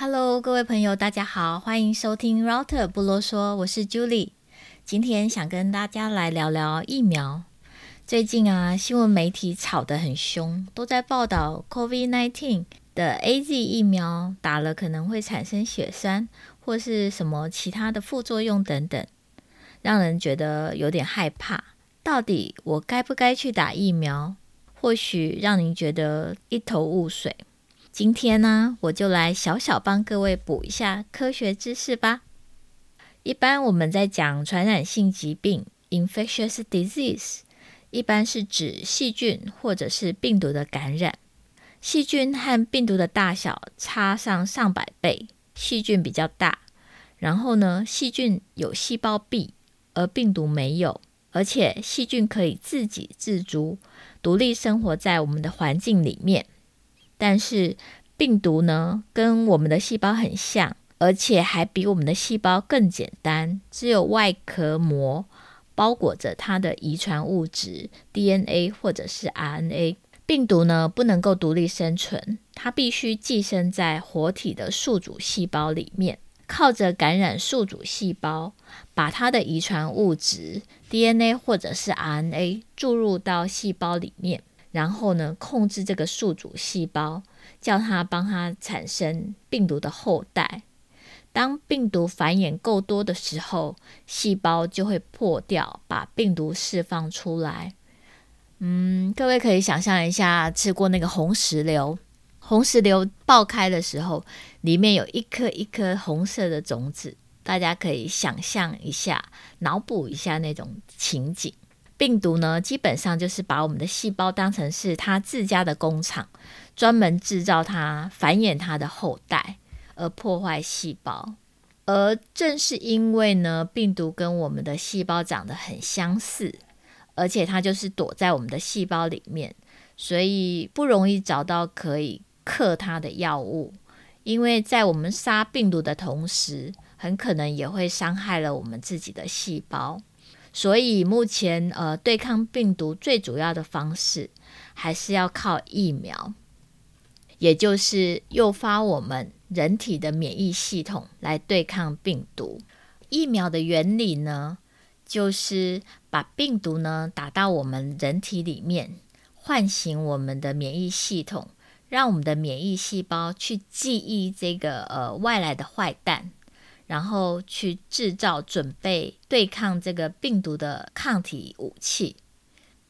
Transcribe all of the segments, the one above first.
Hello，各位朋友，大家好，欢迎收听 Router 不啰嗦，我是 Julie。今天想跟大家来聊聊疫苗。最近啊，新闻媒体吵得很凶，都在报道 COVID-19 的 AZ 疫苗打了可能会产生血栓或是什么其他的副作用等等，让人觉得有点害怕。到底我该不该去打疫苗？或许让您觉得一头雾水。今天呢，我就来小小帮各位补一下科学知识吧。一般我们在讲传染性疾病 （infectious disease），一般是指细菌或者是病毒的感染。细菌和病毒的大小差上上百倍，细菌比较大。然后呢，细菌有细胞壁，而病毒没有，而且细菌可以自给自足，独立生活在我们的环境里面。但是病毒呢，跟我们的细胞很像，而且还比我们的细胞更简单，只有外壳膜包裹着它的遗传物质 DNA 或者是 RNA。病毒呢，不能够独立生存，它必须寄生在活体的宿主细胞里面，靠着感染宿主细胞，把它的遗传物质 DNA 或者是 RNA 注入到细胞里面。然后呢，控制这个宿主细胞，叫它帮它产生病毒的后代。当病毒繁衍够多的时候，细胞就会破掉，把病毒释放出来。嗯，各位可以想象一下，吃过那个红石榴，红石榴爆开的时候，里面有一颗一颗红色的种子，大家可以想象一下，脑补一下那种情景。病毒呢，基本上就是把我们的细胞当成是它自家的工厂，专门制造它、繁衍它的后代，而破坏细胞。而正是因为呢，病毒跟我们的细胞长得很相似，而且它就是躲在我们的细胞里面，所以不容易找到可以克它的药物。因为在我们杀病毒的同时，很可能也会伤害了我们自己的细胞。所以目前，呃，对抗病毒最主要的方式还是要靠疫苗，也就是诱发我们人体的免疫系统来对抗病毒。疫苗的原理呢，就是把病毒呢打到我们人体里面，唤醒我们的免疫系统，让我们的免疫细胞去记忆这个呃外来的坏蛋。然后去制造、准备对抗这个病毒的抗体武器。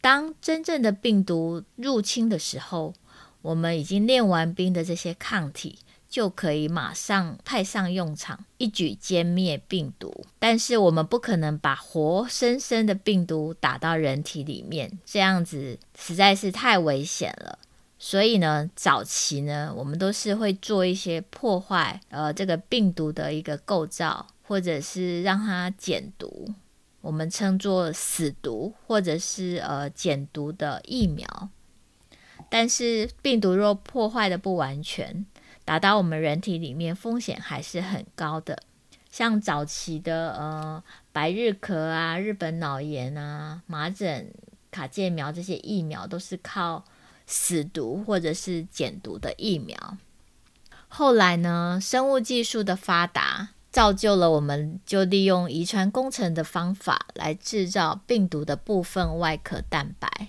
当真正的病毒入侵的时候，我们已经练完兵的这些抗体就可以马上派上用场，一举歼灭病毒。但是我们不可能把活生生的病毒打到人体里面，这样子实在是太危险了。所以呢，早期呢，我们都是会做一些破坏，呃，这个病毒的一个构造，或者是让它减毒，我们称作死毒，或者是呃减毒的疫苗。但是病毒若破坏的不完全，打到我们人体里面，风险还是很高的。像早期的呃白日咳啊、日本脑炎啊、麻疹、卡介苗这些疫苗，都是靠。死毒或者是减毒的疫苗，后来呢，生物技术的发达，造就了我们就利用遗传工程的方法来制造病毒的部分外壳蛋白，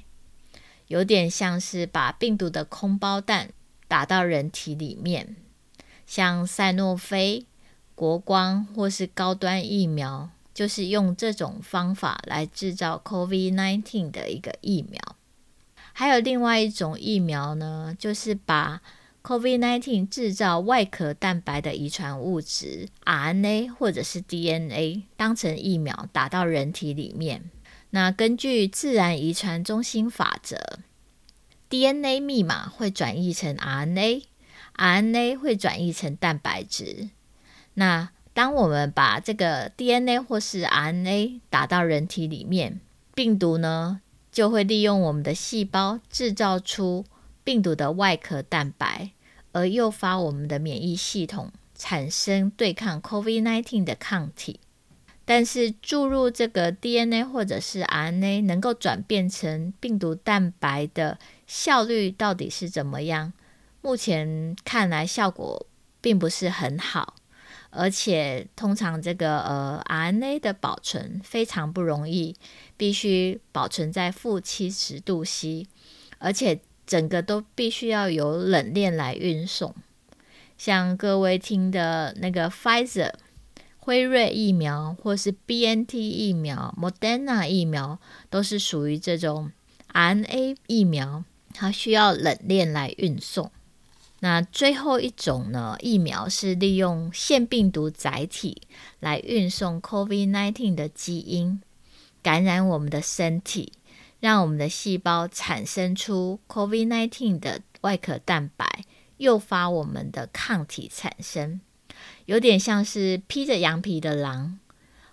有点像是把病毒的空包弹打到人体里面，像赛诺菲、国光或是高端疫苗，就是用这种方法来制造 COVID-19 的一个疫苗。还有另外一种疫苗呢，就是把 COVID-19 制造外壳蛋白的遗传物质 RNA 或者是 DNA 当成疫苗打到人体里面。那根据自然遗传中心法则，DNA 密码会转译成 RNA，RNA 会转译成蛋白质。那当我们把这个 DNA 或是 RNA 打到人体里面，病毒呢，就会利用我们的细胞制造出病毒的外壳蛋白，而诱发我们的免疫系统产生对抗 COVID-19 的抗体。但是注入这个 DNA 或者是 RNA 能够转变成病毒蛋白的效率到底是怎么样？目前看来效果并不是很好，而且通常这个呃 RNA 的保存非常不容易，必须保存在负七十度 C，而且整个都必须要有冷链来运送。像各位听的那个 Pfizer。辉瑞疫苗或是 BNT 疫苗、Moderna 疫苗都是属于这种 RNA 疫苗，它需要冷链来运送。那最后一种呢，疫苗是利用腺病毒载体来运送 COVID-19 的基因，感染我们的身体，让我们的细胞产生出 COVID-19 的外壳蛋白，诱发我们的抗体产生。有点像是披着羊皮的狼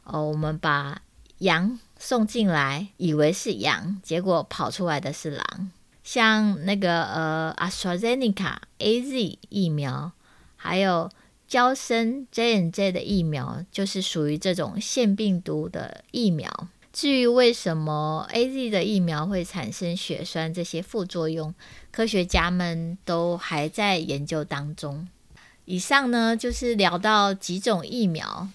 哦，我们把羊送进来，以为是羊，结果跑出来的是狼。像那个呃，AstraZeneca AZ 疫苗，还有娇生 J N J 的疫苗，就是属于这种腺病毒的疫苗。至于为什么 AZ 的疫苗会产生血栓这些副作用，科学家们都还在研究当中。以上呢，就是聊到几种疫苗，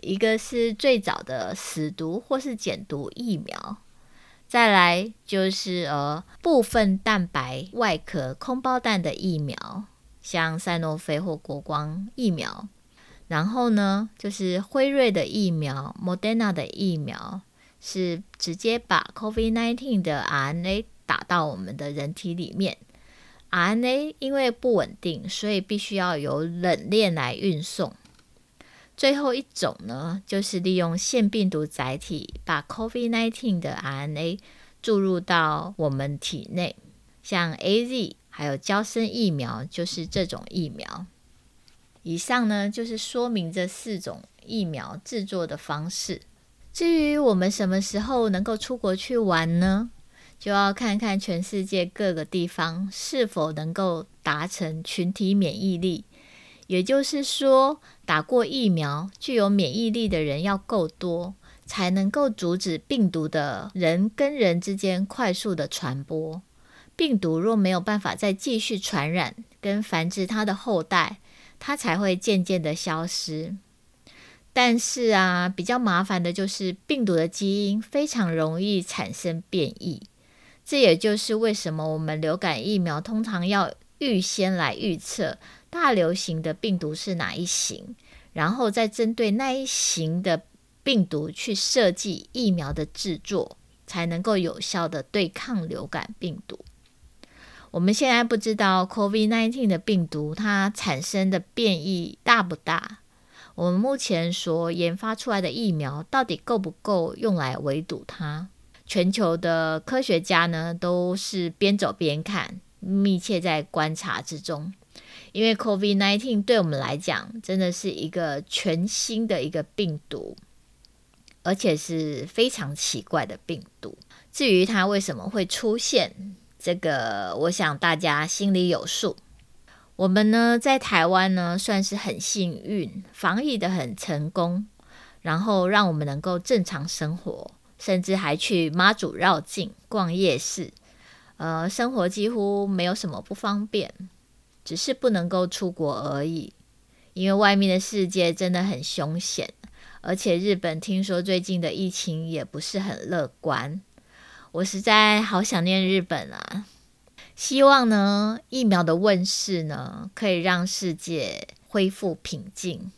一个是最早的死毒或是减毒疫苗，再来就是呃部分蛋白外壳空包弹的疫苗，像赛诺菲或国光疫苗，然后呢就是辉瑞的疫苗、Moderna 的疫苗，是直接把 COVID-19 的 RNA 打到我们的人体里面。RNA 因为不稳定，所以必须要有冷链来运送。最后一种呢，就是利用腺病毒载体，把 COVID-19 的 RNA 注入到我们体内。像 AZ 还有胶生疫苗，就是这种疫苗。以上呢，就是说明这四种疫苗制作的方式。至于我们什么时候能够出国去玩呢？就要看看全世界各个地方是否能够达成群体免疫力，也就是说，打过疫苗、具有免疫力的人要够多，才能够阻止病毒的人跟人之间快速的传播。病毒若没有办法再继续传染跟繁殖它的后代，它才会渐渐的消失。但是啊，比较麻烦的就是病毒的基因非常容易产生变异。这也就是为什么我们流感疫苗通常要预先来预测大流行的病毒是哪一型，然后再针对那一型的病毒去设计疫苗的制作，才能够有效地对抗流感病毒。我们现在不知道 COVID-19 的病毒它产生的变异大不大，我们目前所研发出来的疫苗到底够不够用来围堵它？全球的科学家呢，都是边走边看，密切在观察之中。因为 COVID-19 对我们来讲，真的是一个全新的一个病毒，而且是非常奇怪的病毒。至于它为什么会出现，这个我想大家心里有数。我们呢，在台湾呢，算是很幸运，防疫得很成功，然后让我们能够正常生活。甚至还去妈祖绕境、逛夜市，呃，生活几乎没有什么不方便，只是不能够出国而已。因为外面的世界真的很凶险，而且日本听说最近的疫情也不是很乐观。我实在好想念日本啊！希望呢，疫苗的问世呢，可以让世界恢复平静。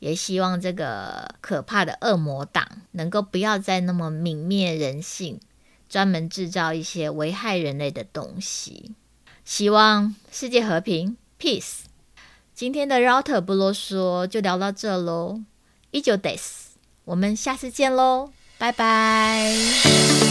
也希望这个可怕的恶魔党能够不要再那么泯灭人性，专门制造一些危害人类的东西。希望世界和平，peace。今天的 Router 不啰嗦就聊到这喽。依旧 days，。我们下次见喽，拜拜。